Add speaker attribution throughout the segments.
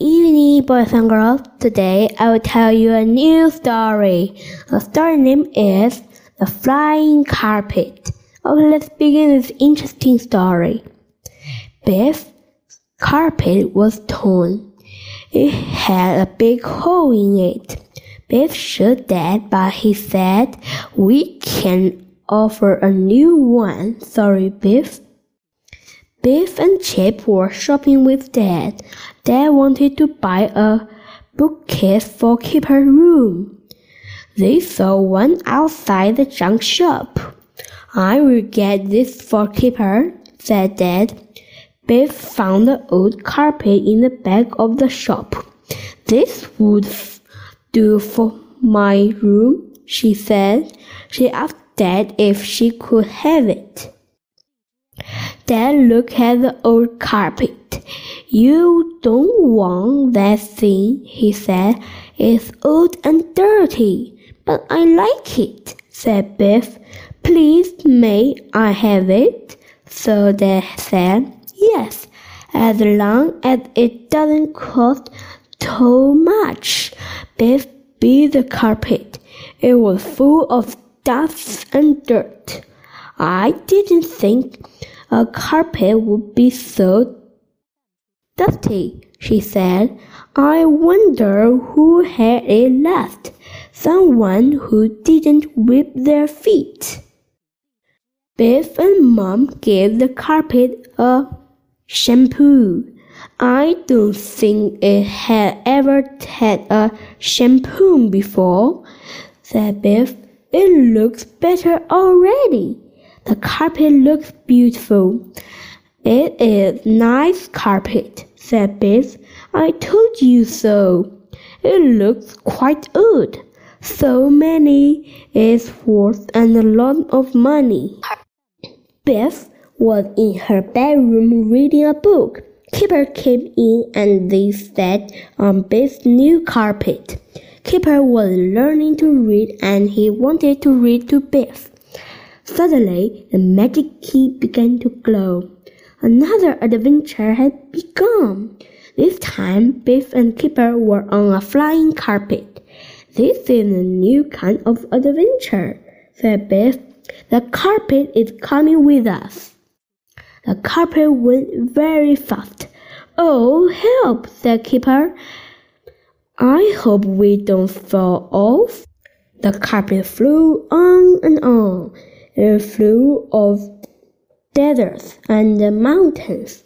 Speaker 1: evening, boys and girls. Today I will tell you a new story. The story name is The Flying Carpet. Okay, let's begin this interesting story. Biff's carpet was torn. It had a big hole in it. Biff shook that, but he said, We can offer a new one. Sorry, Biff. Biff and Chip were shopping with Dad. Dad wanted to buy a bookcase for Kipper's room. They saw one outside the junk shop. I will get this for Kipper, said Dad. Biff found the old carpet in the back of the shop. This would do for my room, she said. She asked Dad if she could have it. Dad looked at the old carpet. You don't want that thing, he said. It's old and dirty, but I like it, said Biff. Please, may I have it? So Dad said, Yes, as long as it doesn't cost too much. Biff beat the carpet. It was full of dust and dirt. I didn't think a carpet would be so dusty, she said. I wonder who had it left. Someone who didn't whip their feet. Biff and Mom gave the carpet a shampoo. I don't think it had ever had a shampoo before, said Biff. It looks better already. The carpet looks beautiful. It is nice carpet, said Biff. I told you so. It looks quite old. So many is worth and a lot of money. Biff was in her bedroom reading a book. Kipper came in and they sat on Biff's new carpet. Kipper was learning to read and he wanted to read to Biff. Suddenly, the magic key began to glow. Another adventure had begun. This time, Biff and Kipper were on a flying carpet. This is a new kind of adventure, said Biff. The carpet is coming with us. The carpet went very fast. Oh, help, said Kipper. I hope we don't fall off. The carpet flew on and on. It flow of deserts and mountains.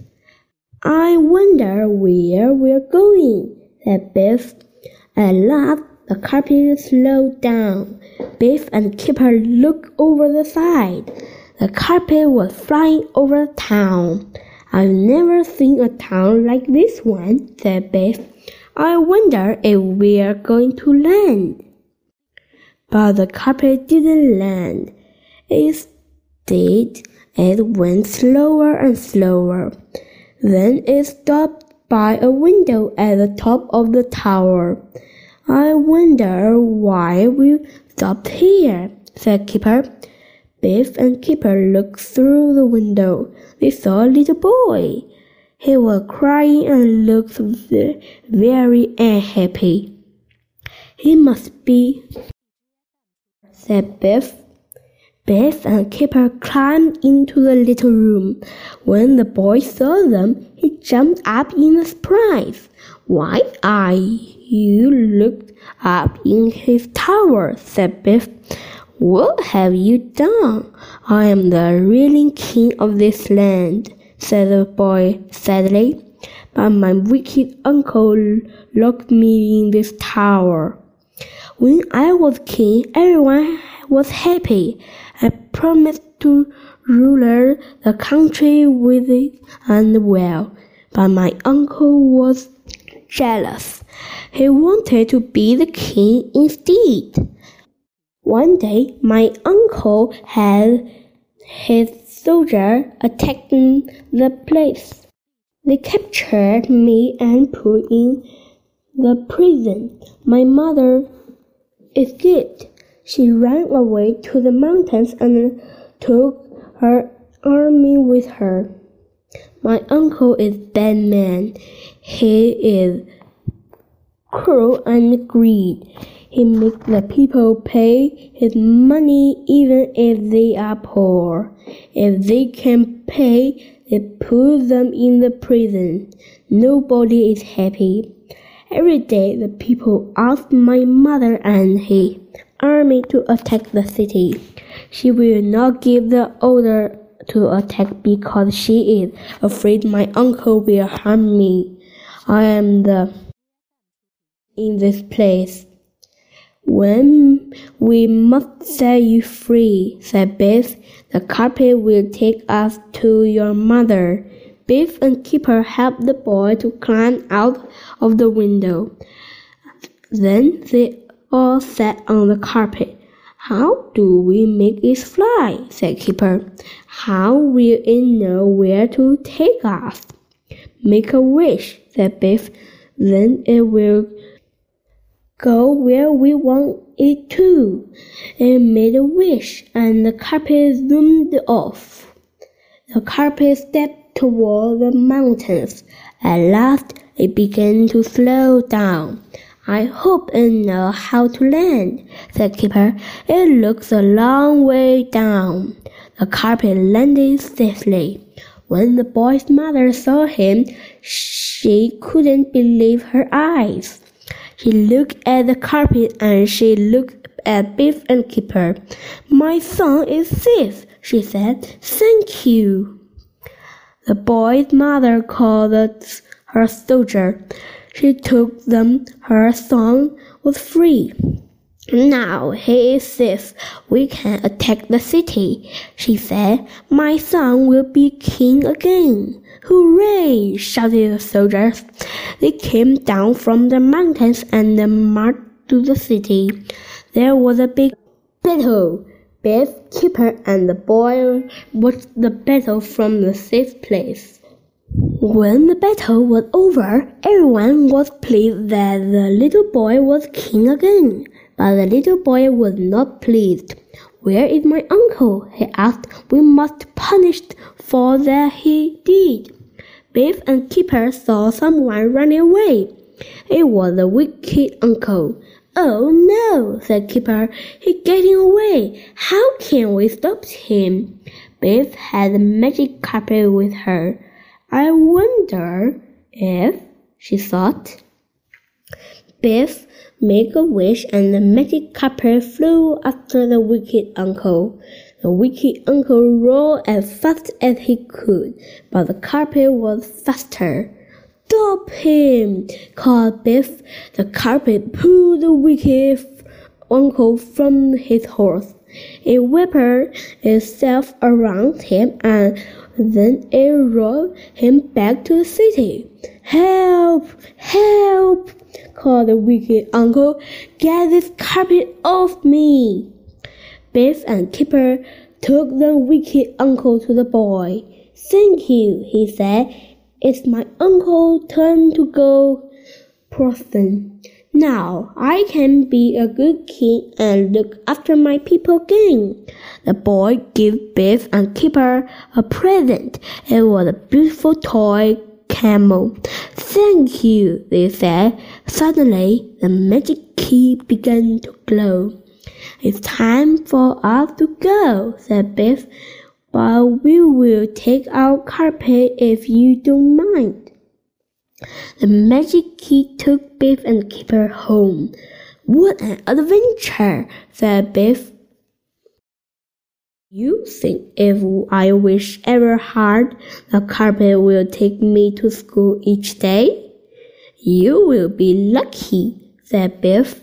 Speaker 1: I wonder where we're going, said Biff. At last, the carpet slowed down. Biff and Kipper looked over the side. The carpet was flying over the town. I've never seen a town like this one, said Biff. I wonder if we're going to land. But the carpet didn't land. It went slower and slower. Then it stopped by a window at the top of the tower. I wonder why we stopped here, said Keeper. Biff and Keeper looked through the window. They saw a little boy. He was crying and looked very unhappy. He must be, said Biff. Biff and Kipper climbed into the little room. When the boy saw them, he jumped up in surprise. Why are you looked up in his tower? said Biff. What have you done? I am the ruling king of this land, said the boy sadly. But my wicked uncle locked me in this tower. When I was king, everyone was happy. I promised to rule the country with it and well, but my uncle was jealous. He wanted to be the king instead. One day, my uncle had his soldier attacking the place. They captured me and put in the prison. My mother escaped. She ran away to the mountains and took her army with her. My uncle is bad man. He is cruel and greed. He makes the people pay his money even if they are poor. If they can pay, they put them in the prison. Nobody is happy. Every day the people ask my mother and he army to attack the city. She will not give the order to attack because she is afraid my uncle will harm me. I am the in this place. When we must set you free, said Biff, the carpet will take us to your mother. Biff and Keeper helped the boy to climb out of the window. Then they all sat on the carpet. How do we make it fly? said Keeper. How will it know where to take us? Make a wish, said Biff. Then it will go where we want it to. It made a wish, and the carpet zoomed off. The carpet stepped toward the mountains. At last, it began to slow down. I hope it know how to land, said Keeper. It looks a long way down. The carpet landed safely. When the boy's mother saw him, she couldn't believe her eyes. She looked at the carpet and she looked at Biff and Keeper. My son is safe, she said. Thank you. The boy's mother called her soldier. She took them. Her son was free. Now he is safe. We can attack the city, she said. My son will be king again. Hooray! shouted the soldiers. They came down from the mountains and marched to the city. There was a big battle. Biff, Keeper, and the boy watched the battle from the safe place. When the battle was over, everyone was pleased that the little boy was king again. But the little boy was not pleased. Where is my uncle? he asked. We must punish for that he did. Biff and Keeper saw someone running away. It was the wicked uncle. Oh no, said Keeper. He's getting away. How can we stop him? Biff had the magic carpet with her. I wonder if, she thought. Biff made a wish and the magic carpet flew after the wicked uncle. The wicked uncle rolled as fast as he could, but the carpet was faster. Stop him! called Biff. The carpet pulled the wicked uncle from his horse. It whipped itself around him and then it rolled him back to the city. Help! Help! called the wicked uncle. Get this carpet off me! Biff and Kipper took the wicked uncle to the boy. Thank you, he said. It's my uncle's turn to go prosper. Now I can be a good king and look after my people again. The boy gave Biff and Keeper a present. It was a beautiful toy camel. Thank you, they said. Suddenly, the magic key began to glow. It's time for us to go, said Biff. But we will take our carpet if you don't mind. The magic key took Biff and Keeper home. What an adventure, said Biff. You think if I wish ever hard, the carpet will take me to school each day? You will be lucky, said Biff.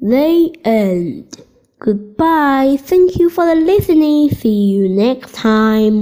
Speaker 1: They end. Goodbye. Thank you for the listening. See you next time.